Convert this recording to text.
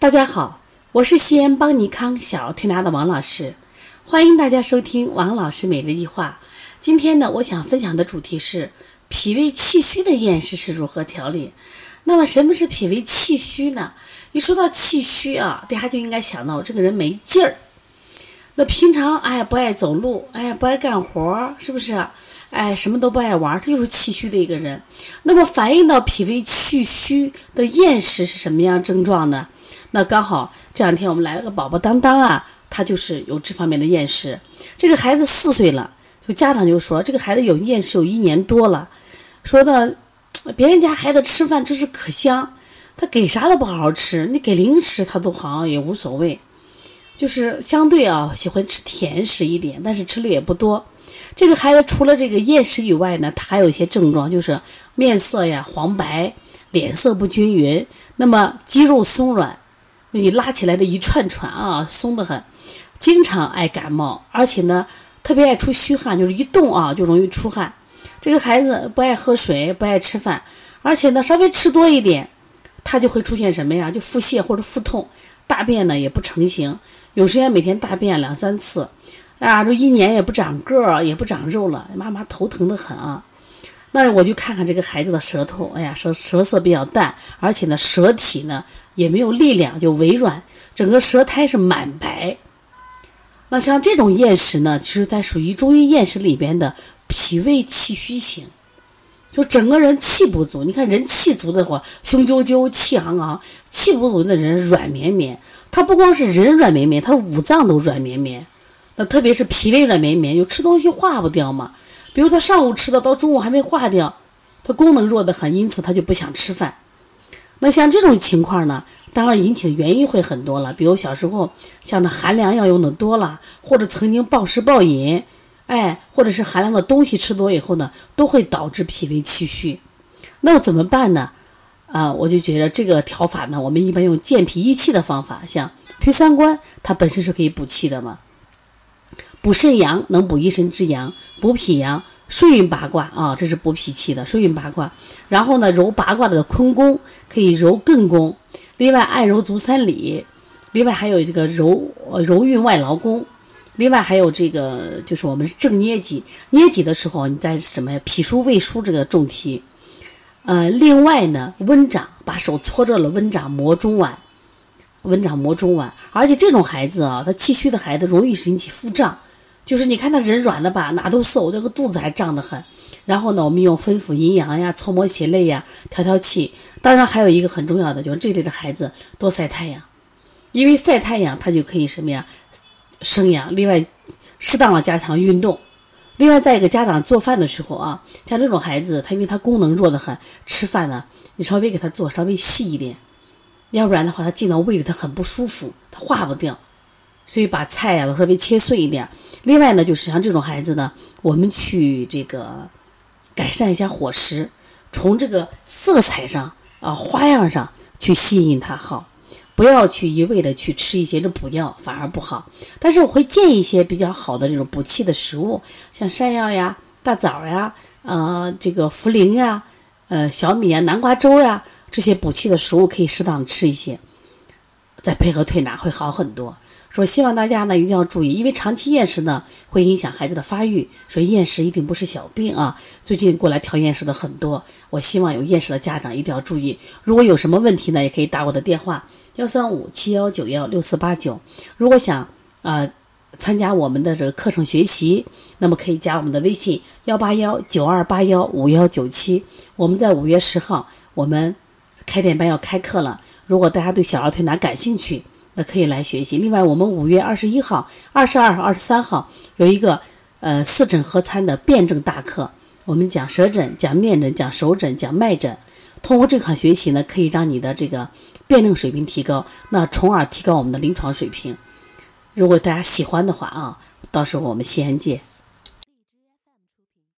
大家好，我是西安邦尼康小儿推拿的王老师，欢迎大家收听王老师每日一话。今天呢，我想分享的主题是脾胃气虚的厌食是如何调理。那么，什么是脾胃气虚呢？一说到气虚啊，大家就应该想到这个人没劲儿。那平常哎不爱走路，哎不爱干活，是不是？哎什么都不爱玩，他就是气虚的一个人。那么反映到脾胃气虚的厌食是什么样症状呢？那刚好这两天我们来了个宝宝当当啊，他就是有这方面的厌食。这个孩子四岁了，就家长就说这个孩子有厌食有一年多了，说的别人家孩子吃饭真是可香，他给啥都不好好吃，你给零食他都好像也无所谓。就是相对啊，喜欢吃甜食一点，但是吃的也不多。这个孩子除了这个厌食以外呢，他还有一些症状，就是面色呀黄白，脸色不均匀，那么肌肉松软，你拉起来的一串串啊，松得很，经常爱感冒，而且呢特别爱出虚汗，就是一动啊就容易出汗。这个孩子不爱喝水，不爱吃饭，而且呢稍微吃多一点，他就会出现什么呀？就腹泻或者腹痛，大便呢也不成形。有时间每天大便两三次，啊，这一年也不长个儿，也不长肉了，妈妈头疼的很啊。那我就看看这个孩子的舌头，哎呀，舌舌色比较淡，而且呢，舌体呢也没有力量，就微软，整个舌苔是满白。那像这种厌食呢，其实在属于中医厌食里边的脾胃气虚型，就整个人气不足。你看人气足的话，雄赳赳，气昂昂；气不足的人软绵绵。他不光是人软绵绵，他五脏都软绵绵。那特别是脾胃软绵绵，有吃东西化不掉嘛。比如他上午吃的，到中午还没化掉，他功能弱得很，因此他就不想吃饭。那像这种情况呢，当然引起的原因会很多了。比如小时候像那寒凉药用的多了，或者曾经暴食暴饮，哎，或者是寒凉的东西吃多以后呢，都会导致脾胃气虚。那么怎么办呢？啊，我就觉得这个调法呢，我们一般用健脾益气的方法，像推三关，它本身是可以补气的嘛。补肾阳能补一身之阳，补脾阳顺运八卦啊，这是补脾气的顺运八卦。然后呢，揉八卦的坤宫，可以揉艮宫。另外，按揉足三里。另外还有这个揉揉运外劳宫。另外还有这个就是我们正捏脊，捏脊的时候你在什么呀？脾疏胃疏这个重提。呃，另外呢，温掌，把手搓热了温掌磨中脘，温掌磨中脘。而且这种孩子啊，他气虚的孩子容易引起腹胀，就是你看他人软的吧，哪都瘦，这个肚子还胀得很。然后呢，我们用分府阴阳呀，搓摩血泪呀，调调气。当然还有一个很重要的，就是这类的孩子多晒太阳，因为晒太阳他就可以什么呀，生阳。另外，适当的加强运动。另外，在一个家长做饭的时候啊，像这种孩子，他因为他功能弱得很，吃饭呢，你稍微给他做稍微细一点，要不然的话，他进到胃里他很不舒服，他化不掉。所以把菜呀都稍微切碎一点。另外呢，就是像这种孩子呢，我们去这个改善一下伙食，从这个色彩上啊花样上去吸引他好。不要去一味的去吃一些这补药，反而不好。但是我会建议一些比较好的这种补气的食物，像山药呀、大枣呀、呃这个茯苓呀、呃小米呀、南瓜粥呀这些补气的食物可以适当吃一些，再配合推拿会好很多。说希望大家呢一定要注意，因为长期厌食呢会影响孩子的发育，所以厌食一定不是小病啊。最近过来调厌食的很多，我希望有厌食的家长一定要注意。如果有什么问题呢，也可以打我的电话幺三五七幺九幺六四八九。如果想啊参加我们的这个课程学习，那么可以加我们的微信幺八幺九二八幺五幺九七。我们在五月十号我们开店班要开课了，如果大家对小儿推拿感兴趣。那可以来学习。另外，我们五月二十一号、二十二号、二十三号有一个呃四诊合参的辩证大课，我们讲舌诊、讲面诊、讲手诊、讲脉诊。通过这款学习呢，可以让你的这个辩证水平提高，那从而提高我们的临床水平。如果大家喜欢的话啊，到时候我们西安见。